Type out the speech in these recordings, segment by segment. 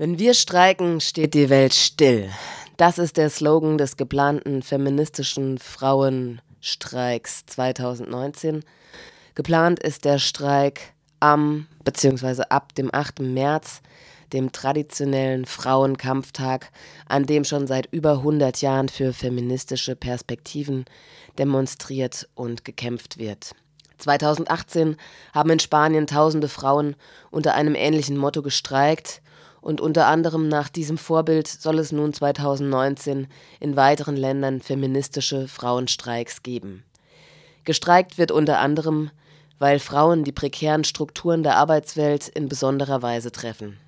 Wenn wir streiken, steht die Welt still. Das ist der Slogan des geplanten feministischen Frauenstreiks 2019. Geplant ist der Streik am bzw. ab dem 8. März, dem traditionellen Frauenkampftag, an dem schon seit über 100 Jahren für feministische Perspektiven demonstriert und gekämpft wird. 2018 haben in Spanien tausende Frauen unter einem ähnlichen Motto gestreikt und unter anderem nach diesem Vorbild soll es nun 2019 in weiteren Ländern feministische Frauenstreiks geben. Gestreikt wird unter anderem, weil Frauen die prekären Strukturen der Arbeitswelt in besonderer Weise treffen.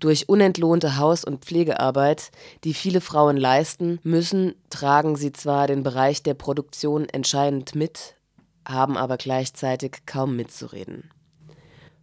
Durch unentlohnte Haus- und Pflegearbeit, die viele Frauen leisten müssen, tragen sie zwar den Bereich der Produktion entscheidend mit, haben aber gleichzeitig kaum mitzureden.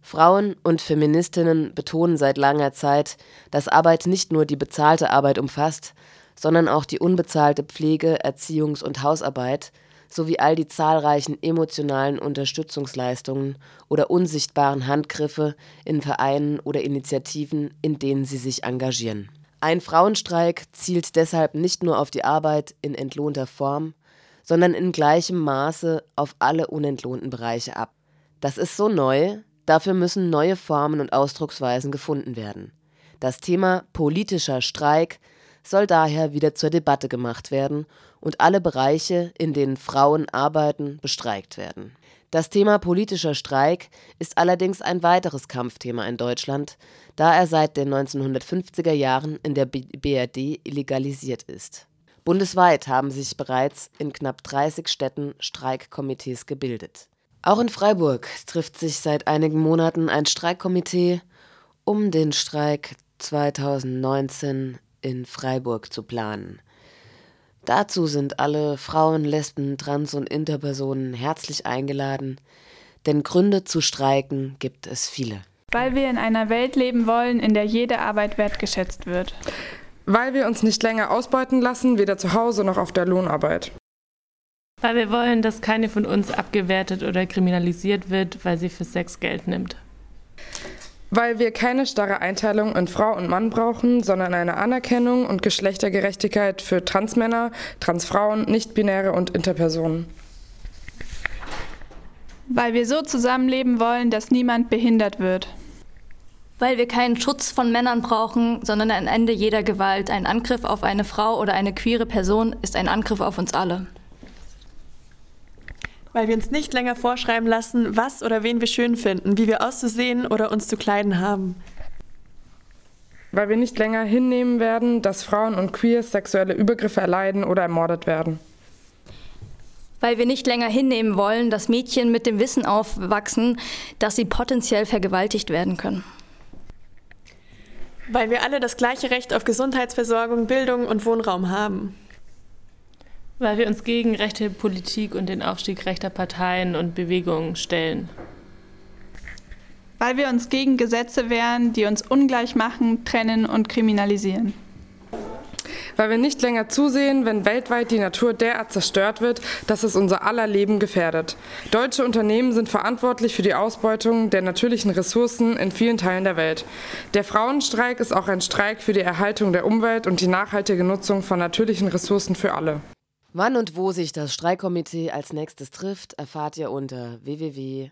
Frauen und Feministinnen betonen seit langer Zeit, dass Arbeit nicht nur die bezahlte Arbeit umfasst, sondern auch die unbezahlte Pflege, Erziehungs- und Hausarbeit sowie all die zahlreichen emotionalen Unterstützungsleistungen oder unsichtbaren Handgriffe in Vereinen oder Initiativen, in denen sie sich engagieren. Ein Frauenstreik zielt deshalb nicht nur auf die Arbeit in entlohnter Form, sondern in gleichem Maße auf alle unentlohnten Bereiche ab. Das ist so neu, dafür müssen neue Formen und Ausdrucksweisen gefunden werden. Das Thema politischer Streik soll daher wieder zur Debatte gemacht werden und alle Bereiche, in denen Frauen arbeiten, bestreikt werden. Das Thema politischer Streik ist allerdings ein weiteres Kampfthema in Deutschland, da er seit den 1950er Jahren in der BRD illegalisiert ist. Bundesweit haben sich bereits in knapp 30 Städten Streikkomitees gebildet. Auch in Freiburg trifft sich seit einigen Monaten ein Streikkomitee, um den Streik 2019 in Freiburg zu planen. Dazu sind alle Frauen, Lesben, Trans- und Interpersonen herzlich eingeladen, denn Gründe zu streiken gibt es viele. Weil wir in einer Welt leben wollen, in der jede Arbeit wertgeschätzt wird. Weil wir uns nicht länger ausbeuten lassen, weder zu Hause noch auf der Lohnarbeit. Weil wir wollen, dass keine von uns abgewertet oder kriminalisiert wird, weil sie für Sex Geld nimmt. Weil wir keine starre Einteilung in Frau und Mann brauchen, sondern eine Anerkennung und Geschlechtergerechtigkeit für Transmänner, Transfrauen, Nichtbinäre und Interpersonen. Weil wir so zusammenleben wollen, dass niemand behindert wird. Weil wir keinen Schutz von Männern brauchen, sondern ein Ende jeder Gewalt. Ein Angriff auf eine Frau oder eine queere Person ist ein Angriff auf uns alle. Weil wir uns nicht länger vorschreiben lassen, was oder wen wir schön finden, wie wir auszusehen oder uns zu kleiden haben. Weil wir nicht länger hinnehmen werden, dass Frauen und Queers sexuelle Übergriffe erleiden oder ermordet werden. Weil wir nicht länger hinnehmen wollen, dass Mädchen mit dem Wissen aufwachsen, dass sie potenziell vergewaltigt werden können. Weil wir alle das gleiche Recht auf Gesundheitsversorgung, Bildung und Wohnraum haben. Weil wir uns gegen rechte Politik und den Aufstieg rechter Parteien und Bewegungen stellen. Weil wir uns gegen Gesetze wehren, die uns ungleich machen, trennen und kriminalisieren. Weil wir nicht länger zusehen, wenn weltweit die Natur derart zerstört wird, dass es unser aller Leben gefährdet. Deutsche Unternehmen sind verantwortlich für die Ausbeutung der natürlichen Ressourcen in vielen Teilen der Welt. Der Frauenstreik ist auch ein Streik für die Erhaltung der Umwelt und die nachhaltige Nutzung von natürlichen Ressourcen für alle. Wann und wo sich das Streikkomitee als nächstes trifft, erfahrt ihr unter www.taka.fr.